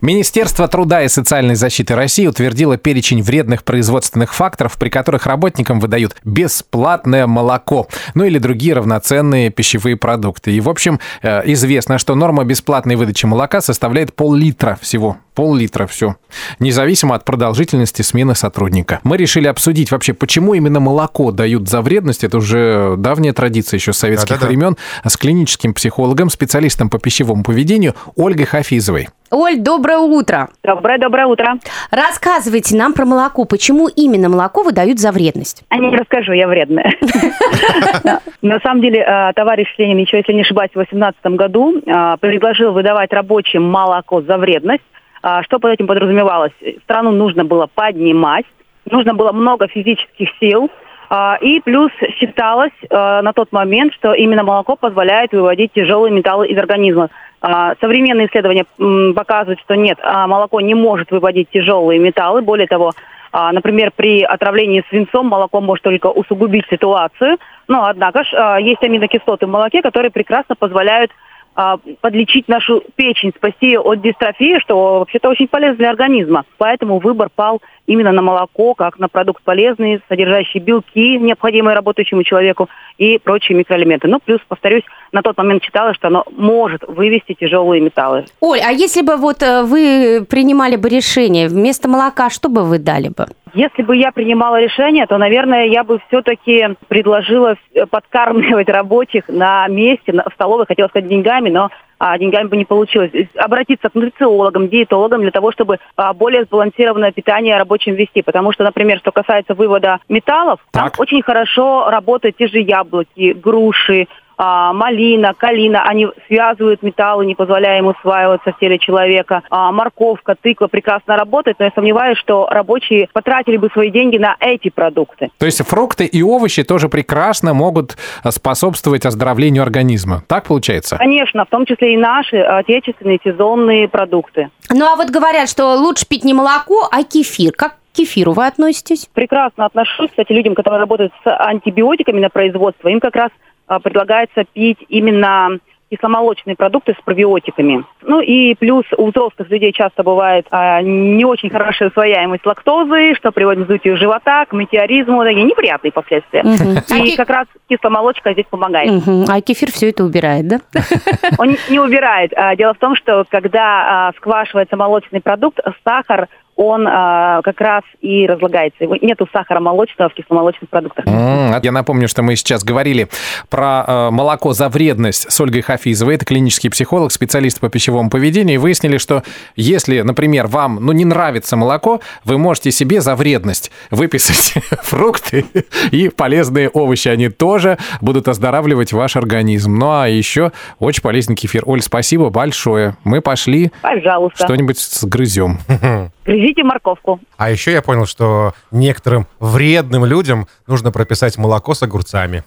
Министерство труда и социальной защиты России утвердило перечень вредных производственных факторов, при которых работникам выдают бесплатное молоко, ну или другие равноценные пищевые продукты. И, в общем, э, известно, что норма бесплатной выдачи молока составляет пол-литра всего. Пол-литра, все. Независимо от продолжительности смены сотрудника. Мы решили обсудить вообще, почему именно молоко дают за вредность. Это уже давняя традиция еще с советских Да-да-да. времен. С клиническим психологом, специалистом по пищевому поведению Ольгой Хафизовой. Оль, доброе утро. Доброе-доброе утро. Рассказывайте нам про молоко. Почему именно молоко выдают за вредность? А не расскажу, я вредная. На самом деле, э, товарищ Ленин, еще если не ошибаюсь, в 2018 году э, предложил выдавать рабочим молоко за вредность. А что под этим подразумевалось? Страну нужно было поднимать, нужно было много физических сил, а, и плюс считалось э, на тот момент, что именно молоко позволяет выводить тяжелые металлы из организма. А, современные исследования показывают, что нет, а молоко не может выводить тяжелые металлы. Более того, а, например, при отравлении свинцом молоко может только усугубить ситуацию. Но, однако же, есть аминокислоты в молоке, которые прекрасно позволяют подлечить нашу печень, спасти ее от дистрофии, что вообще-то очень полезно для организма. Поэтому выбор пал именно на молоко, как на продукт полезный, содержащий белки, необходимые работающему человеку, и прочие микроэлементы. Ну, плюс, повторюсь, на тот момент читала, что оно может вывести тяжелые металлы. Оль, а если бы вот э, вы принимали бы решение вместо молока, что бы вы дали бы? Если бы я принимала решение, то, наверное, я бы все-таки предложила подкармливать рабочих на месте, в столовой, хотела сказать деньгами, но а, деньгами бы не получилось. Обратиться к нутрициологам, диетологам для того, чтобы а, более сбалансированное питание рабочим вести. Потому что, например, что касается вывода металлов, так. там очень хорошо работают те же яблоки, груши, а, малина, калина, они связывают металлы, не позволяя им усваиваться в теле человека. А, морковка, тыква прекрасно работает, но я сомневаюсь, что рабочие потратили бы свои деньги на эти продукты. То есть фрукты и овощи тоже прекрасно могут способствовать оздоровлению организма. Так получается? Конечно, в том числе и наши отечественные сезонные продукты. Ну а вот говорят, что лучше пить не молоко, а кефир. Как к кефиру вы относитесь? Прекрасно отношусь. Кстати, людям, которые работают с антибиотиками на производство, им как раз а, предлагается пить именно кисломолочные продукты с пробиотиками. Ну и плюс у взрослых людей часто бывает а, не очень хорошая усвояемость лактозы, что приводит к вздутию живота, к метеоризму, такие неприятные последствия. Угу. И а как раз кисломолочка здесь помогает. Угу. А кефир все это убирает, да? Он не убирает. А, дело в том, что когда а, сквашивается молочный продукт, сахар он а, как раз и разлагается. Его нету сахара молочного в кисломолочных продуктах. Mm, я напомню, что мы сейчас говорили про э, молоко за вредность с Ольгой Хафизовой. Это клинический психолог, специалист по пищевому поведению. И выяснили, что если, например, вам ну, не нравится молоко, вы можете себе за вредность выписать фрукты и полезные овощи. Они тоже будут оздоравливать ваш организм. Ну а еще очень полезный кефир. Оль, спасибо большое. Мы пошли Пожалуйста. что-нибудь сгрызем. Грызите морковку. А еще я понял, что некоторым вредным людям нужно прописать молоко с огурцами.